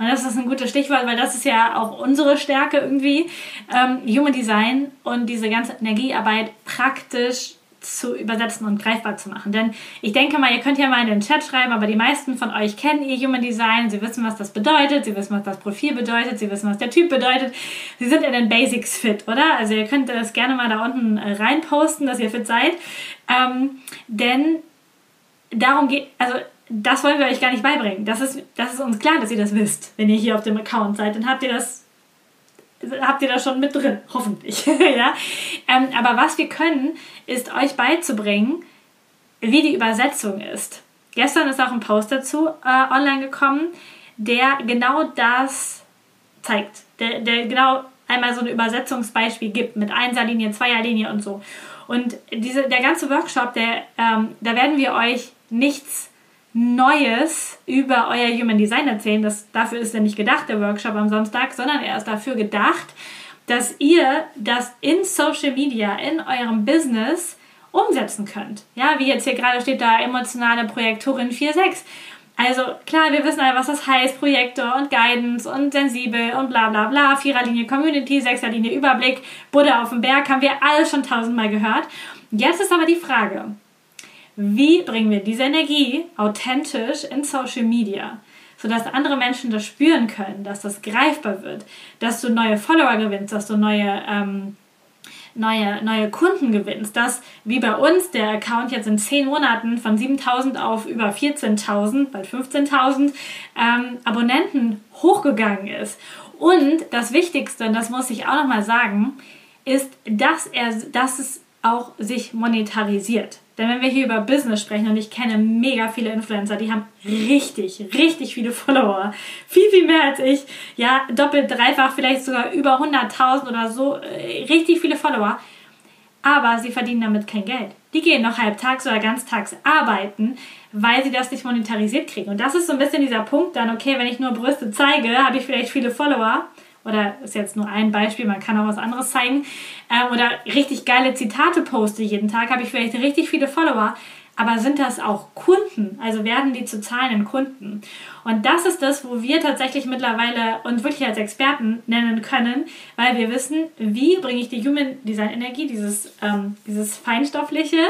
Und das ist ein gutes Stichwort, weil das ist ja auch unsere Stärke irgendwie. Ähm, Human Design und diese ganze Energiearbeit praktisch zu übersetzen und greifbar zu machen. Denn ich denke mal, ihr könnt ja mal in den Chat schreiben, aber die meisten von euch kennen ihr Human Design, sie wissen, was das bedeutet, sie wissen, was das Profil bedeutet, sie wissen, was der Typ bedeutet. Sie sind in den Basics fit, oder? Also ihr könnt das gerne mal da unten äh, reinposten, dass ihr fit seid. Ähm, denn darum geht, also das wollen wir euch gar nicht beibringen. Das ist, das ist uns klar, dass ihr das wisst, wenn ihr hier auf dem Account seid. Dann habt ihr das habt ihr da schon mit drin, hoffentlich. *laughs* ja? Ähm, aber was wir können, ist euch beizubringen, wie die Übersetzung ist. Gestern ist auch ein Post dazu äh, online gekommen, der genau das zeigt. Der, der genau einmal so ein Übersetzungsbeispiel gibt mit Einserlinie, Zweierlinie und so. Und diese, der ganze Workshop, der, ähm, da werden wir euch nichts Neues über euer Human Design erzählen. Das, dafür ist er nicht gedacht, der Workshop am Sonntag, sondern er ist dafür gedacht, dass ihr das in Social Media, in eurem Business umsetzen könnt. Ja, wie jetzt hier gerade steht da emotionale Projektorin 4.6. Also klar, wir wissen alle, was das heißt, Projektor und Guidance und sensibel und bla bla bla, Viererlinie Community, Sechserlinie Überblick, Buddha auf dem Berg, haben wir alles schon tausendmal gehört. Jetzt ist aber die Frage, wie bringen wir diese Energie authentisch in Social Media, sodass andere Menschen das spüren können, dass das greifbar wird, dass du neue Follower gewinnst, dass du neue, ähm, neue, neue Kunden gewinnst, dass wie bei uns der Account jetzt in 10 Monaten von 7000 auf über 14.000, bald 15.000 ähm, Abonnenten hochgegangen ist. Und das Wichtigste, und das muss ich auch nochmal sagen, ist, dass, er, dass es auch sich monetarisiert. Denn wenn wir hier über Business sprechen und ich kenne mega viele Influencer, die haben richtig, richtig viele Follower. Viel, viel mehr als ich. Ja, doppelt, dreifach, vielleicht sogar über 100.000 oder so. Äh, richtig viele Follower. Aber sie verdienen damit kein Geld. Die gehen noch halbtags oder ganztags arbeiten, weil sie das nicht monetarisiert kriegen. Und das ist so ein bisschen dieser Punkt dann, okay, wenn ich nur Brüste zeige, habe ich vielleicht viele Follower oder ist jetzt nur ein Beispiel, man kann auch was anderes zeigen, äh, oder richtig geile Zitate poste jeden Tag, habe ich vielleicht richtig viele Follower, aber sind das auch Kunden? Also werden die zu zahlenden Kunden? Und das ist das, wo wir tatsächlich mittlerweile uns wirklich als Experten nennen können, weil wir wissen, wie bringe ich die Human Design Energie, dieses, ähm, dieses Feinstoffliche,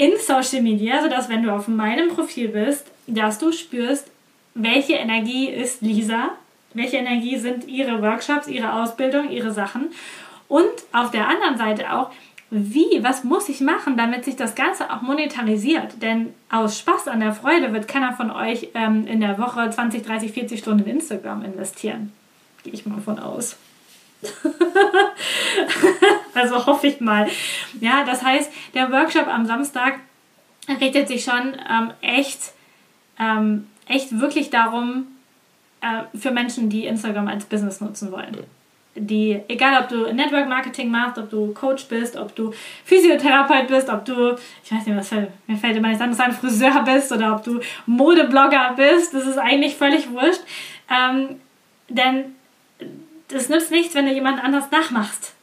in Social Media, sodass wenn du auf meinem Profil bist, dass du spürst, welche Energie ist Lisa, welche Energie sind Ihre Workshops, Ihre Ausbildung, Ihre Sachen? Und auf der anderen Seite auch, wie, was muss ich machen, damit sich das Ganze auch monetarisiert? Denn aus Spaß an der Freude wird keiner von euch ähm, in der Woche 20, 30, 40 Stunden in Instagram investieren. Gehe ich mal von aus. *laughs* also hoffe ich mal. Ja, das heißt, der Workshop am Samstag richtet sich schon ähm, echt, ähm, echt wirklich darum, äh, für Menschen, die Instagram als Business nutzen wollen. Die, egal ob du Network Marketing machst, ob du Coach bist, ob du Physiotherapeut bist, ob du, ich weiß nicht, was fällt, mir fällt immer nicht an, ein Friseur bist oder ob du Modeblogger bist, das ist eigentlich völlig wurscht. Ähm, denn es nützt nichts, wenn du jemand anders nachmachst.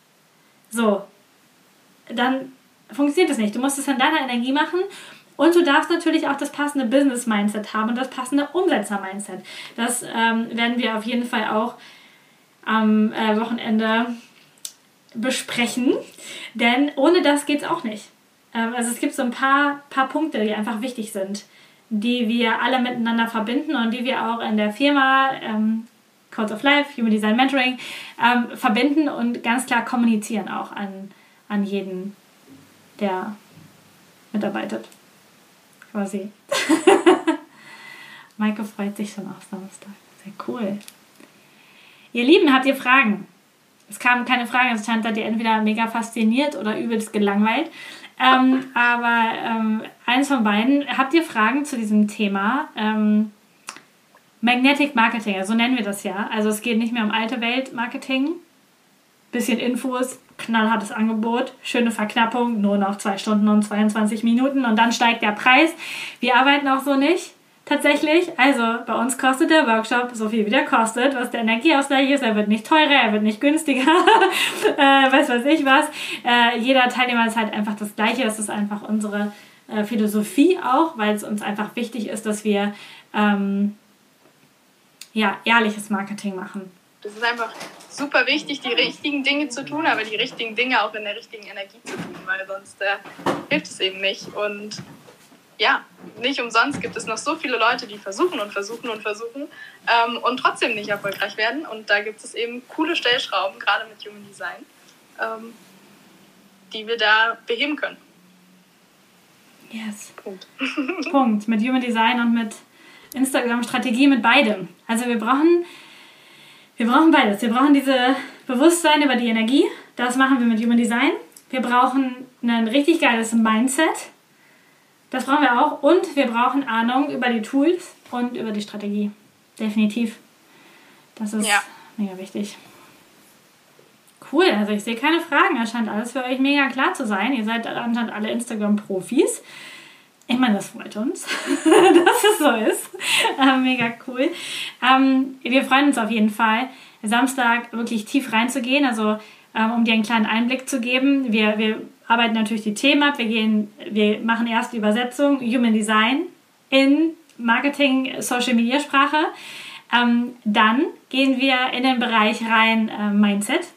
So. Dann funktioniert es nicht. Du musst es in deiner Energie machen und du darfst natürlich auch das passende Business-Mindset haben und das passende Umsetzer-Mindset. Das ähm, werden wir auf jeden Fall auch am äh, Wochenende besprechen, denn ohne das geht es auch nicht. Ähm, also es gibt so ein paar, paar Punkte, die einfach wichtig sind, die wir alle miteinander verbinden und die wir auch in der Firma ähm, Codes of Life, Human Design Mentoring ähm, verbinden und ganz klar kommunizieren auch an, an jeden, der mitarbeitet. Quasi. *laughs* Maike freut sich schon auf Samstag. Sehr cool. Ihr Lieben, habt ihr Fragen? Es kamen keine Fragen, es stand da die entweder mega fasziniert oder übelst gelangweilt. Ähm, *laughs* aber ähm, eins von beiden. Habt ihr Fragen zu diesem Thema? Ähm, Magnetic Marketing, so nennen wir das ja. Also es geht nicht mehr um alte Welt Marketing. Bisschen Infos, knallhartes Angebot, schöne Verknappung, nur noch 2 Stunden und 22 Minuten und dann steigt der Preis. Wir arbeiten auch so nicht tatsächlich. Also bei uns kostet der Workshop so viel, wie der kostet, was der Energieausgleich ist. Er wird nicht teurer, er wird nicht günstiger, *laughs* äh, weiß was ich was. Äh, jeder Teilnehmer ist halt einfach das Gleiche. Das ist einfach unsere äh, Philosophie auch, weil es uns einfach wichtig ist, dass wir ähm, ja, ehrliches Marketing machen. Das ist einfach super wichtig, die richtigen Dinge zu tun, aber die richtigen Dinge auch in der richtigen Energie zu tun, weil sonst äh, hilft es eben nicht. Und ja, nicht umsonst gibt es noch so viele Leute, die versuchen und versuchen und versuchen ähm, und trotzdem nicht erfolgreich werden. Und da gibt es eben coole Stellschrauben, gerade mit Human Design, ähm, die wir da beheben können. Yes. Punkt. *laughs* Punkt. Mit Human Design und mit Instagram-Strategie, mit beidem. Also wir brauchen, wir brauchen beides. Wir brauchen diese Bewusstsein über die Energie. Das machen wir mit Human Design. Wir brauchen ein richtig geiles Mindset das brauchen wir auch. Und wir brauchen Ahnung über die Tools und über die Strategie. Definitiv. Das ist ja. mega wichtig. Cool, also ich sehe keine Fragen. Es scheint alles für euch mega klar zu sein. Ihr seid anscheinend alle Instagram-Profis. Ich meine, das freut uns, *laughs* dass es so ist. Äh, mega cool. Ähm, wir freuen uns auf jeden Fall, Samstag wirklich tief reinzugehen. Also, ähm, um dir einen kleinen Einblick zu geben. Wir, wir arbeiten natürlich die Themen ab. Wir, gehen, wir machen erst die Übersetzung Human Design in Marketing, Social Media Sprache. Ähm, dann gehen wir in den Bereich rein äh, Mindset.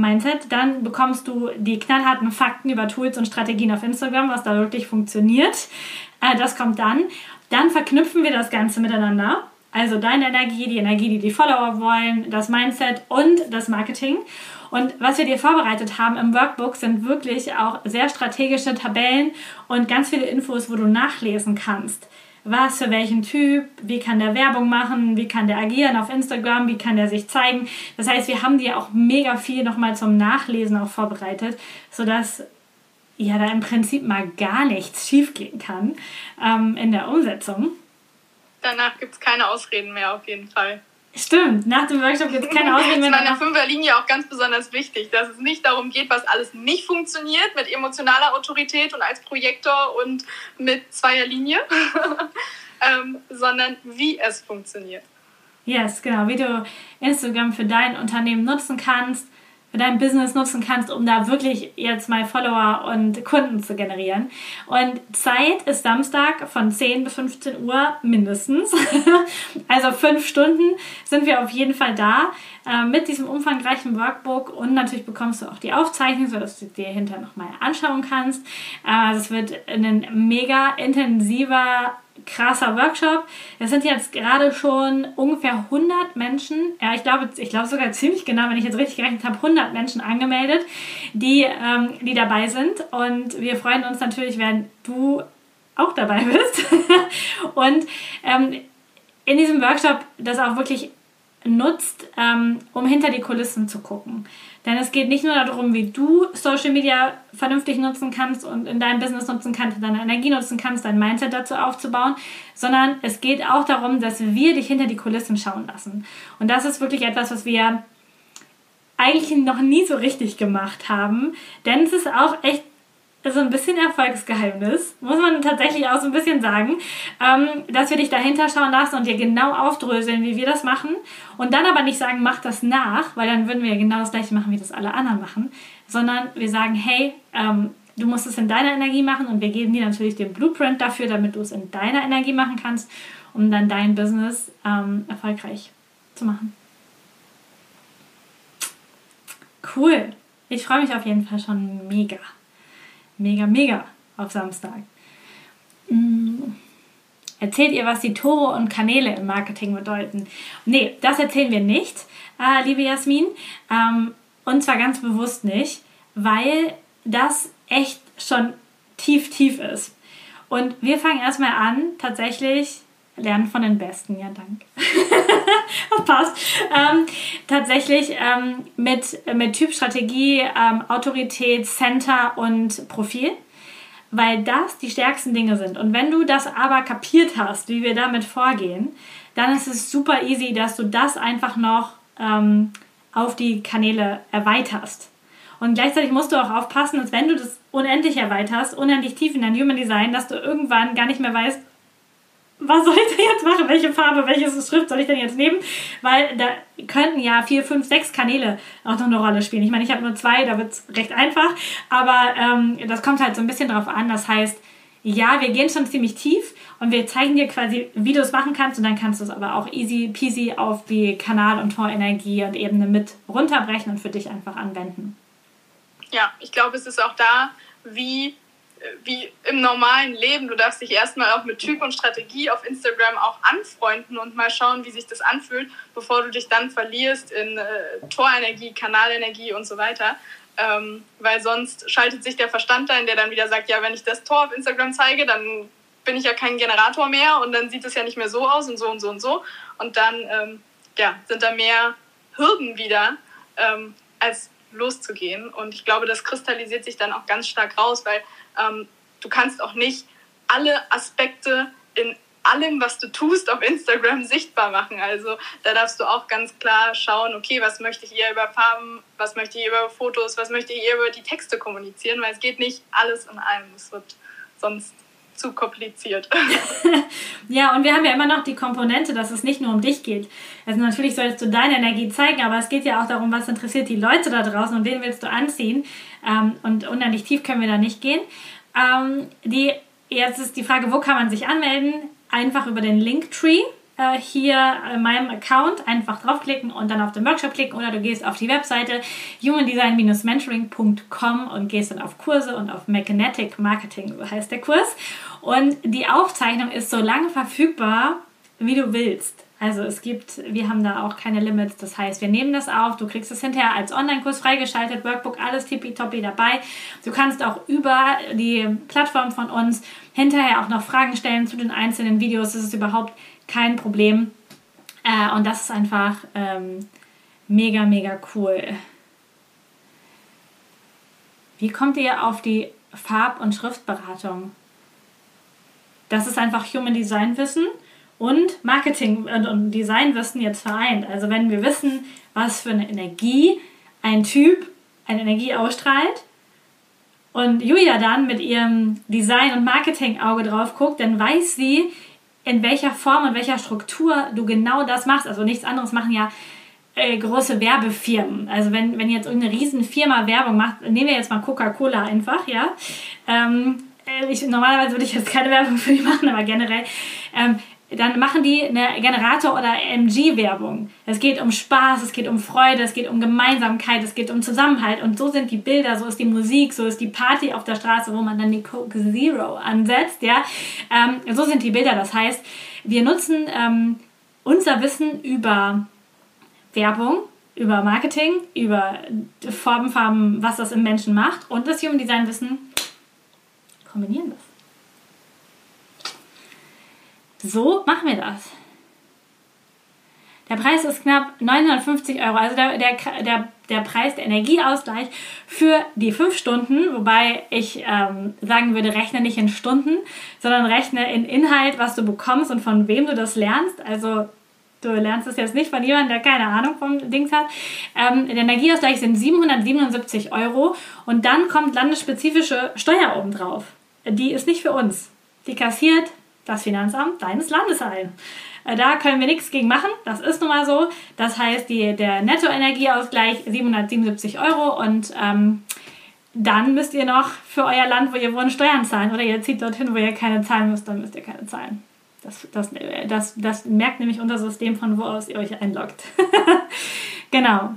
Mindset. Dann bekommst du die knallharten Fakten über Tools und Strategien auf Instagram, was da wirklich funktioniert. Äh, das kommt dann. Dann verknüpfen wir das Ganze miteinander. Also deine Energie, die Energie, die die Follower wollen, das Mindset und das Marketing. Und was wir dir vorbereitet haben im Workbook sind wirklich auch sehr strategische Tabellen und ganz viele Infos, wo du nachlesen kannst. Was für welchen Typ, wie kann der Werbung machen, wie kann der agieren auf Instagram, wie kann der sich zeigen. Das heißt, wir haben dir auch mega viel nochmal zum Nachlesen auch vorbereitet, sodass ja da im Prinzip mal gar nichts schiefgehen kann ähm, in der Umsetzung. Danach gibt es keine Ausreden mehr auf jeden Fall. Stimmt, nach dem Workshop gibt es keine *laughs* Ausreden mehr. Das ist meiner Fünferlinie auch ganz besonders wichtig, dass es nicht darum geht, was alles nicht funktioniert mit emotionaler Autorität und als Projektor und mit zweier Linie, *laughs* ähm, sondern wie es funktioniert. Yes, genau, wie du Instagram für dein Unternehmen nutzen kannst, für dein Business nutzen kannst, um da wirklich jetzt mal Follower und Kunden zu generieren. Und Zeit ist Samstag von 10 bis 15 Uhr mindestens. *laughs* also fünf Stunden sind wir auf jeden Fall da äh, mit diesem umfangreichen Workbook und natürlich bekommst du auch die Aufzeichnung, sodass du dir hinterher nochmal anschauen kannst. Äh, wird ein mega intensiver krasser Workshop. Es sind jetzt gerade schon ungefähr 100 Menschen, ja, ich glaube, ich glaube sogar ziemlich genau, wenn ich jetzt richtig gerechnet habe, 100 Menschen angemeldet, die, ähm, die dabei sind. Und wir freuen uns natürlich, wenn du auch dabei bist. *laughs* und ähm, in diesem Workshop das auch wirklich nutzt, ähm, um hinter die Kulissen zu gucken. Denn es geht nicht nur darum, wie du Social Media vernünftig nutzen kannst und in deinem Business nutzen kannst, deine Energie nutzen kannst, dein Mindset dazu aufzubauen, sondern es geht auch darum, dass wir dich hinter die Kulissen schauen lassen. Und das ist wirklich etwas, was wir eigentlich noch nie so richtig gemacht haben, denn es ist auch echt so ein bisschen Erfolgsgeheimnis, muss man tatsächlich auch so ein bisschen sagen, ähm, dass wir dich dahinter schauen lassen und dir genau aufdröseln, wie wir das machen und dann aber nicht sagen, mach das nach, weil dann würden wir ja genau das gleiche machen, wie das alle anderen machen, sondern wir sagen, hey, ähm, du musst es in deiner Energie machen und wir geben dir natürlich den Blueprint dafür, damit du es in deiner Energie machen kannst, um dann dein Business ähm, erfolgreich zu machen. Cool. Ich freue mich auf jeden Fall schon mega. Mega, mega auf Samstag. Mm. Erzählt ihr, was die Tore und Kanäle im Marketing bedeuten? Nee, das erzählen wir nicht, äh, liebe Jasmin. Ähm, und zwar ganz bewusst nicht, weil das echt schon tief, tief ist. Und wir fangen erstmal an, tatsächlich lernen von den Besten, ja, danke. *laughs* das *laughs* passt. Ähm, tatsächlich ähm, mit, mit Typstrategie, ähm, Autorität, Center und Profil, weil das die stärksten Dinge sind. Und wenn du das aber kapiert hast, wie wir damit vorgehen, dann ist es super easy, dass du das einfach noch ähm, auf die Kanäle erweiterst. Und gleichzeitig musst du auch aufpassen, dass wenn du das unendlich erweiterst, unendlich tief in dein Human Design, dass du irgendwann gar nicht mehr weißt, was soll ich denn jetzt machen? Welche Farbe, welches Schrift soll ich denn jetzt nehmen? Weil da könnten ja vier, fünf, sechs Kanäle auch noch eine Rolle spielen. Ich meine, ich habe nur zwei, da wird es recht einfach. Aber ähm, das kommt halt so ein bisschen drauf an. Das heißt, ja, wir gehen schon ziemlich tief und wir zeigen dir quasi, wie du es machen kannst und dann kannst du es aber auch easy peasy auf die Kanal- und Torenergie und Ebene mit runterbrechen und für dich einfach anwenden. Ja, ich glaube, es ist auch da, wie wie im normalen Leben. Du darfst dich erstmal auch mit Typ und Strategie auf Instagram auch anfreunden und mal schauen, wie sich das anfühlt, bevor du dich dann verlierst in äh, Torenergie, Kanalenergie und so weiter. Ähm, weil sonst schaltet sich der Verstand ein, der dann wieder sagt, ja, wenn ich das Tor auf Instagram zeige, dann bin ich ja kein Generator mehr und dann sieht es ja nicht mehr so aus und so und so und so. Und dann ähm, ja, sind da mehr Hürden wieder, ähm, als loszugehen. Und ich glaube, das kristallisiert sich dann auch ganz stark raus, weil ähm, du kannst auch nicht alle Aspekte in allem, was du tust, auf Instagram sichtbar machen. Also da darfst du auch ganz klar schauen, okay, was möchte ich ihr über Farben, was möchte ich über Fotos, was möchte ich ihr über die Texte kommunizieren, weil es geht nicht alles in einem. Es wird sonst zu kompliziert. *laughs* ja, und wir haben ja immer noch die Komponente, dass es nicht nur um dich geht. Also natürlich solltest du deine Energie zeigen, aber es geht ja auch darum, was interessiert die Leute da draußen und wen willst du anziehen. Ähm, und unendlich tief können wir da nicht gehen. Ähm, die, jetzt ist die Frage, wo kann man sich anmelden? Einfach über den Linktree äh, hier in meinem Account einfach draufklicken und dann auf den Workshop klicken oder du gehst auf die Webseite humandesign-mentoring.com und gehst dann auf Kurse und auf Magnetic Marketing, so heißt der Kurs. Und die Aufzeichnung ist so lange verfügbar, wie du willst. Also es gibt, wir haben da auch keine Limits. Das heißt, wir nehmen das auf, du kriegst es hinterher als Online-Kurs freigeschaltet, Workbook, alles tippitoppi dabei. Du kannst auch über die Plattform von uns hinterher auch noch Fragen stellen zu den einzelnen Videos. Das ist überhaupt kein Problem. Äh, und das ist einfach ähm, mega, mega cool. Wie kommt ihr auf die Farb- und Schriftberatung? Das ist einfach Human Design Wissen und Marketing und Designwissen jetzt vereint. Also wenn wir wissen, was für eine Energie ein Typ, eine Energie ausstrahlt und Julia dann mit ihrem Design- und Marketing-Auge drauf guckt, dann weiß sie, in welcher Form und welcher Struktur du genau das machst. Also nichts anderes machen ja äh, große Werbefirmen. Also wenn, wenn jetzt irgendeine Riesenfirma Werbung macht, nehmen wir jetzt mal Coca-Cola einfach, ja. Ähm, äh, ich, normalerweise würde ich jetzt keine Werbung für die machen, aber generell. Ähm, dann machen die eine Generator- oder MG-Werbung. Es geht um Spaß, es geht um Freude, es geht um Gemeinsamkeit, es geht um Zusammenhalt. Und so sind die Bilder, so ist die Musik, so ist die Party auf der Straße, wo man dann die Coke Zero ansetzt. Ja? Ähm, so sind die Bilder. Das heißt, wir nutzen ähm, unser Wissen über Werbung, über Marketing, über Farben, Farben, was das im Menschen macht und das Human Design Wissen kombinieren das. So machen wir das. Der Preis ist knapp 950 Euro, also der, der, der, der Preis, der Energieausgleich für die fünf Stunden, wobei ich ähm, sagen würde, rechne nicht in Stunden, sondern rechne in Inhalt, was du bekommst und von wem du das lernst. Also du lernst es jetzt nicht von jemandem, der keine Ahnung vom Dings hat. Ähm, der Energieausgleich sind 777 Euro und dann kommt landesspezifische Steuer obendrauf. Die ist nicht für uns. Die kassiert das Finanzamt deines Landes ein. Äh, da können wir nichts gegen machen, das ist nun mal so. Das heißt, die, der Nettoenergieausgleich 777 Euro und ähm, dann müsst ihr noch für euer Land, wo ihr wohnt, Steuern zahlen. Oder ihr zieht dorthin, wo ihr keine zahlen müsst, dann müsst ihr keine zahlen. Das, das, das, das merkt nämlich unser System, von wo aus ihr euch einloggt. *laughs* genau.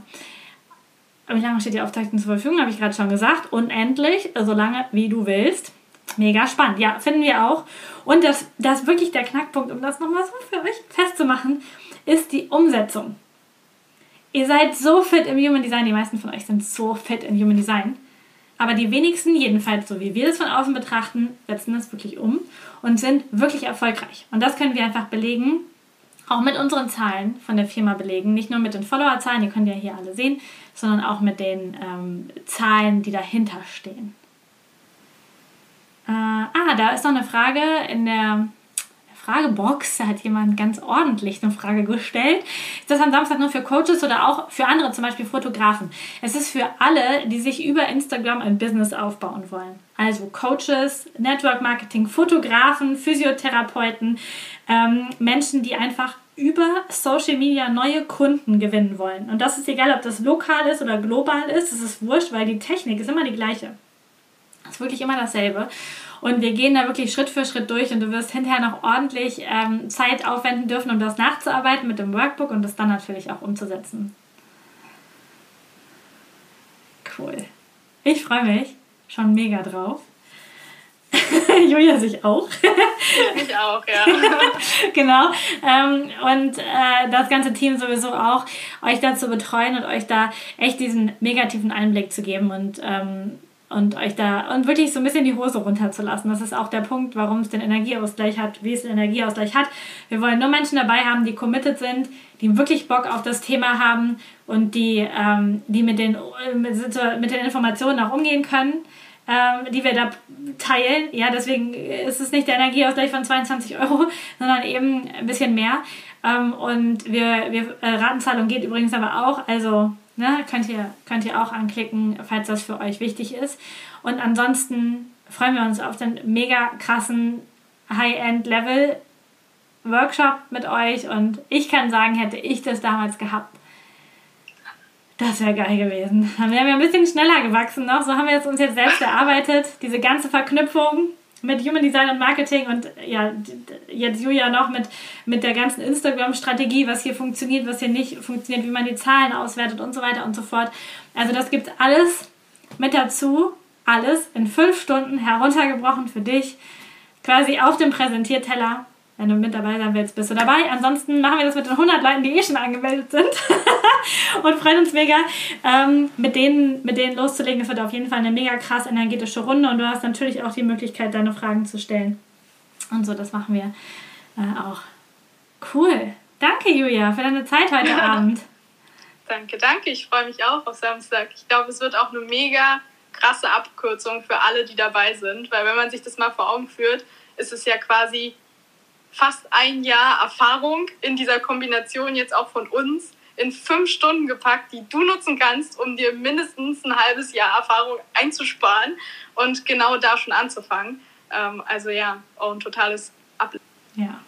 wie lange steht die Aufzeichnung zur Verfügung? Habe ich gerade schon gesagt. Unendlich, so lange wie du willst. Mega spannend. Ja, finden wir auch. Und das, das wirklich der Knackpunkt, um das nochmal so für euch festzumachen, ist die Umsetzung. Ihr seid so fit im Human Design. Die meisten von euch sind so fit im Human Design. Aber die wenigsten, jedenfalls so wie wir das von außen betrachten, setzen das wirklich um und sind wirklich erfolgreich. Und das können wir einfach belegen, auch mit unseren Zahlen von der Firma belegen. Nicht nur mit den Follower-Zahlen, die könnt ihr hier alle sehen, sondern auch mit den ähm, Zahlen, die dahinter stehen. Äh, ah, da ist noch eine Frage in der Fragebox. Da hat jemand ganz ordentlich eine Frage gestellt. Ist das am Samstag nur für Coaches oder auch für andere, zum Beispiel Fotografen? Es ist für alle, die sich über Instagram ein Business aufbauen wollen. Also Coaches, Network Marketing, Fotografen, Physiotherapeuten, ähm, Menschen, die einfach über Social Media neue Kunden gewinnen wollen. Und das ist egal, ob das lokal ist oder global ist, es ist wurscht, weil die Technik ist immer die gleiche. Ist wirklich immer dasselbe. Und wir gehen da wirklich Schritt für Schritt durch und du wirst hinterher noch ordentlich ähm, Zeit aufwenden dürfen, um das nachzuarbeiten mit dem Workbook und das dann natürlich auch umzusetzen. Cool. Ich freue mich schon mega drauf. *laughs* Julia sich auch. *laughs* ich auch, ja. *laughs* genau. Ähm, und äh, das ganze Team sowieso auch, euch da zu betreuen und euch da echt diesen negativen Einblick zu geben und ähm, und euch da und wirklich so ein bisschen die Hose runterzulassen. Das ist auch der Punkt, warum es den Energieausgleich hat, wie es den Energieausgleich hat. Wir wollen nur Menschen dabei haben, die committed sind, die wirklich Bock auf das Thema haben und die, ähm, die mit, den, mit, mit den Informationen auch umgehen können. Ähm, die wir da teilen. Ja, deswegen ist es nicht der Energieausgleich von 22 Euro, *laughs* sondern eben ein bisschen mehr. Ähm, und wir, wir äh, Ratenzahlung geht übrigens aber auch. Also Ne, könnt, ihr, könnt ihr auch anklicken, falls das für euch wichtig ist. Und ansonsten freuen wir uns auf den mega krassen High-End-Level-Workshop mit euch. Und ich kann sagen, hätte ich das damals gehabt, das wäre geil gewesen. Dann wären wir ein bisschen schneller gewachsen noch. So haben wir es uns jetzt selbst erarbeitet. Diese ganze Verknüpfung mit Human Design und Marketing und ja, jetzt Julia noch mit, mit der ganzen Instagram-Strategie, was hier funktioniert, was hier nicht funktioniert, wie man die Zahlen auswertet und so weiter und so fort. Also das gibt alles mit dazu, alles in fünf Stunden heruntergebrochen für dich, quasi auf dem Präsentierteller wenn du mit dabei sein willst, bist du dabei. Ansonsten machen wir das mit den 100 Leuten, die eh schon angemeldet sind. *laughs* und freuen uns mega, ähm, mit, denen, mit denen loszulegen. Es wird auf jeden Fall eine mega krass energetische Runde und du hast natürlich auch die Möglichkeit, deine Fragen zu stellen. Und so, das machen wir äh, auch. Cool. Danke, Julia, für deine Zeit heute Abend. Danke, danke. Ich freue mich auch auf Samstag. Ich glaube, es wird auch eine mega krasse Abkürzung für alle, die dabei sind, weil wenn man sich das mal vor Augen führt, ist es ja quasi fast ein Jahr Erfahrung in dieser Kombination jetzt auch von uns in fünf Stunden gepackt, die du nutzen kannst, um dir mindestens ein halbes Jahr Erfahrung einzusparen und genau da schon anzufangen. Ähm, also ja, auch ein totales Ablehnung. Ja.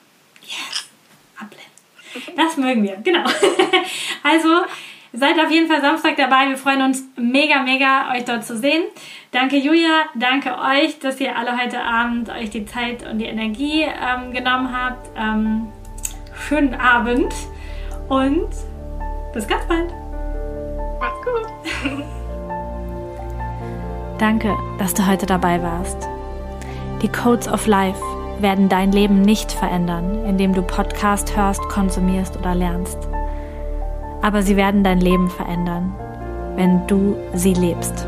Yes. Ablehnung. Das mögen wir, genau. *laughs* also seid auf jeden Fall Samstag dabei. Wir freuen uns mega, mega, euch dort zu sehen. Danke Julia, danke euch, dass ihr alle heute Abend euch die Zeit und die Energie ähm, genommen habt. Ähm, schönen Abend und bis ganz bald. Macht's gut. *laughs* danke, dass du heute dabei warst. Die Codes of Life werden dein Leben nicht verändern, indem du Podcast hörst, konsumierst oder lernst. Aber sie werden dein Leben verändern, wenn du sie lebst.